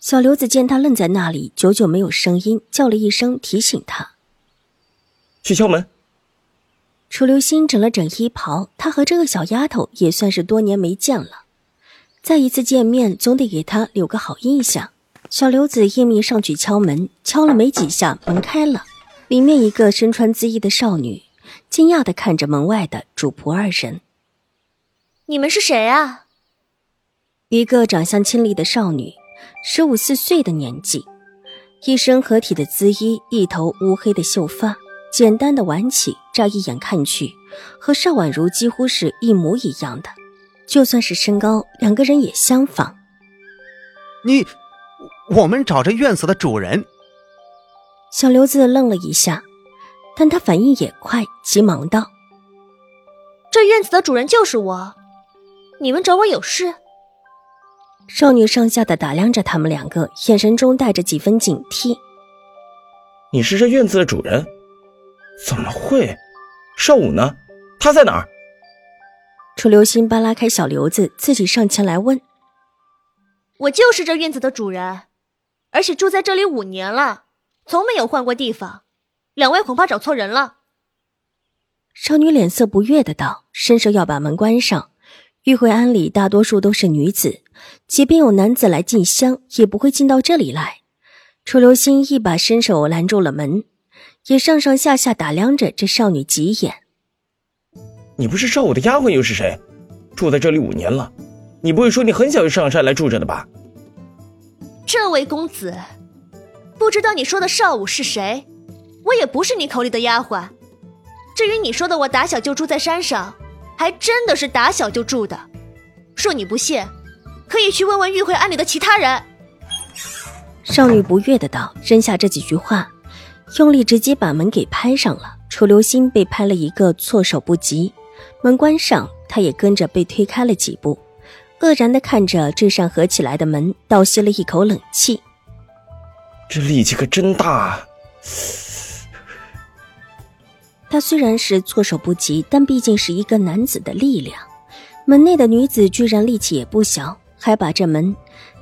小刘子见他愣在那里，久久没有声音，叫了一声提醒他去敲门。楚留心整了整衣袍，他和这个小丫头也算是多年没见了，再一次见面总得给他留个好印象。小刘子应命上去敲门，敲了没几下，门开了，里面一个身穿紫衣的少女，惊讶的看着门外的主仆二人：“你们是谁啊？”一个长相清丽的少女。十五四岁的年纪，一身合体的姿衣，一头乌黑的秀发，简单的挽起，乍一眼看去，和邵婉如几乎是一模一样的。就算是身高，两个人也相仿。你，我们找这院子的主人。小刘子愣了一下，但他反应也快，急忙道：“这院子的主人就是我，你们找我有事？”少女上下的打量着他们两个，眼神中带着几分警惕。你是这院子的主人？怎么会？少武呢？他在哪儿？楚留心扒拉开小刘子，自己上前来问：“我就是这院子的主人，而且住在这里五年了，从没有换过地方。两位恐怕找错人了。”少女脸色不悦的道，伸手要把门关上。玉回庵里大多数都是女子，即便有男子来进香，也不会进到这里来。楚留心一把伸手拦住了门，也上上下下打量着这少女几眼。你不是少武的丫鬟又是谁？住在这里五年了，你不会说你很小就上山来住着的吧？这位公子，不知道你说的少武是谁？我也不是你口里的丫鬟。至于你说的我打小就住在山上。还真的是打小就住的，若你不信，可以去问问玉慧庵里的其他人。少女不悦的道，扔下这几句话，用力直接把门给拍上了。楚留心被拍了一个措手不及，门关上，他也跟着被推开了几步，愕然的看着这扇合起来的门，倒吸了一口冷气。这力气可真大。他虽然是措手不及，但毕竟是一个男子的力量。门内的女子居然力气也不小，还把这门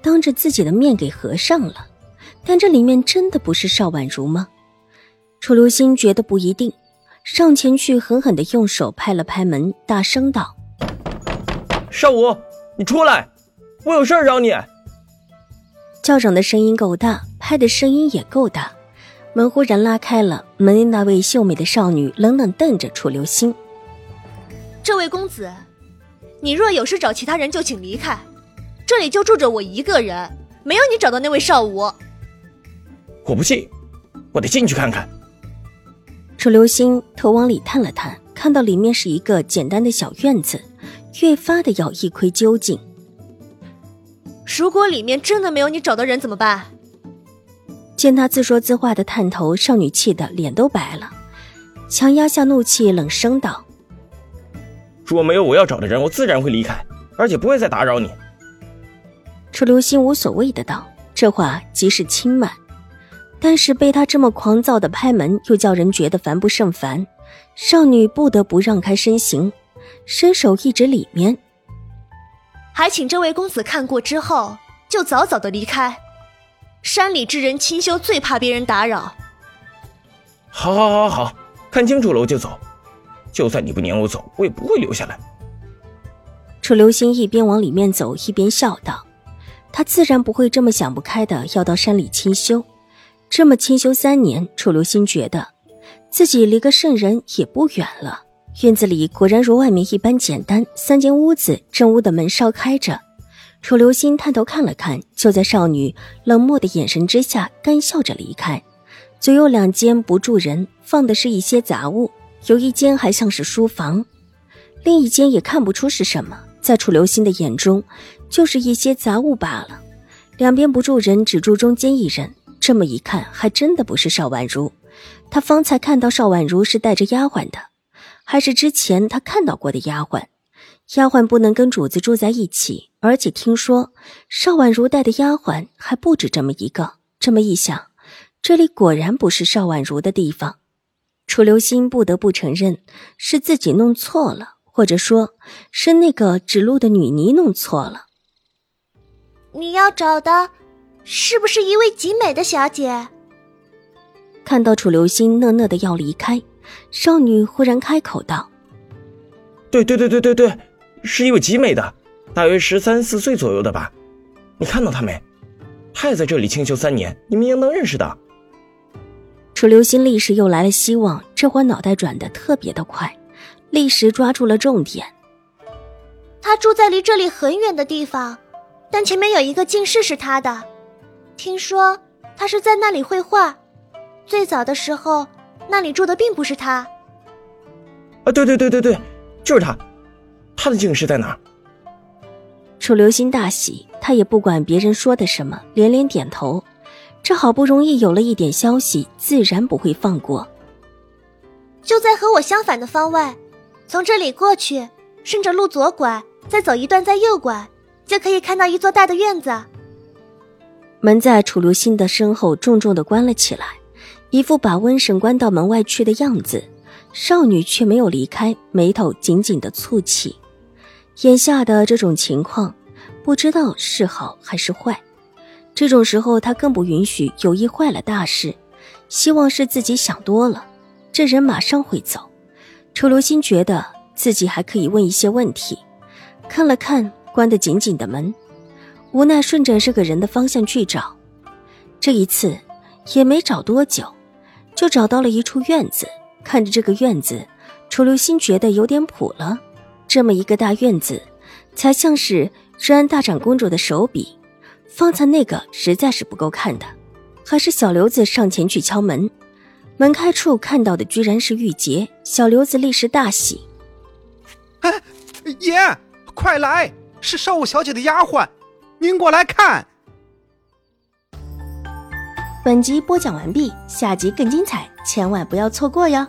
当着自己的面给合上了。但这里面真的不是邵婉如吗？楚留心觉得不一定，上前去狠狠的用手拍了拍门，大声道：“邵武，你出来，我有事找你。”叫嚷的声音够大，拍的声音也够大。门忽然拉开了，门内那位秀美的少女冷冷瞪着楚留心：“这位公子，你若有事找其他人，就请离开，这里就住着我一个人，没有你找的那位少武。”我不信，我得进去看看。楚留心头往里探了探，看到里面是一个简单的小院子，越发的要一窥究竟。如果里面真的没有你找的人，怎么办？见他自说自话的探头，少女气得脸都白了，强压下怒气，冷声道：“如果没有我要找的人，我自然会离开，而且不会再打扰你。”楚留心无所谓的道，这话极是轻慢，但是被他这么狂躁的拍门，又叫人觉得烦不胜烦。少女不得不让开身形，伸手一指里面：“还请这位公子看过之后，就早早的离开。”山里之人清修最怕别人打扰。好，好，好，好，看清楚了我就走。就算你不撵我走，我也不会留下来。楚留心一边往里面走，一边笑道：“他自然不会这么想不开的，要到山里清修。这么清修三年，楚留心觉得自己离个圣人也不远了。”院子里果然如外面一般简单，三间屋子，正屋的门稍开着。楚留心探头看了看，就在少女冷漠的眼神之下，干笑着离开。左右两间不住人，放的是一些杂物，有一间还像是书房，另一间也看不出是什么。在楚留心的眼中，就是一些杂物罢了。两边不住人，只住中间一人。这么一看，还真的不是邵婉如。他方才看到邵婉如是带着丫鬟的，还是之前他看到过的丫鬟？丫鬟不能跟主子住在一起，而且听说邵婉如带的丫鬟还不止这么一个。这么一想，这里果然不是邵婉如的地方。楚留心不得不承认，是自己弄错了，或者说，是那个指路的女尼弄错了。你要找的，是不是一位极美的小姐？看到楚留心讷讷的要离开，少女忽然开口道：“对对对对对对，是一位极美的，大约十三四岁左右的吧？你看到她没？她也在这里清修三年，你们应当认识的。”楚留心立时又来了希望，这会脑袋转得特别的快，立时抓住了重点。他住在离这里很远的地方，但前面有一个近视是他的，听说他是在那里绘画。最早的时候，那里住的并不是他。啊，对对对对对，就是他，他的进士在哪儿？楚留心大喜，他也不管别人说的什么，连连点头。这好不容易有了一点消息，自然不会放过。就在和我相反的方位，从这里过去，顺着路左拐，再走一段，再右拐，就可以看到一座大的院子。门在楚留心的身后重重的关了起来，一副把瘟神关到门外去的样子。少女却没有离开，眉头紧紧的蹙起。眼下的这种情况，不知道是好还是坏。这种时候，他更不允许有意坏了大事。希望是自己想多了，这人马上会走。楚留心觉得自己还可以问一些问题，看了看关得紧紧的门，无奈顺着这个人的方向去找。这一次也没找多久，就找到了一处院子。看着这个院子，楚留心觉得有点谱了。这么一个大院子，才像是治安大长公主的手笔。方才那个实在是不够看的，还是小刘子上前去敲门。门开处看到的居然是玉洁，小刘子立时大喜：“哎，爷，快来！是少武小姐的丫鬟，您过来看。”本集播讲完毕，下集更精彩，千万不要错过哟。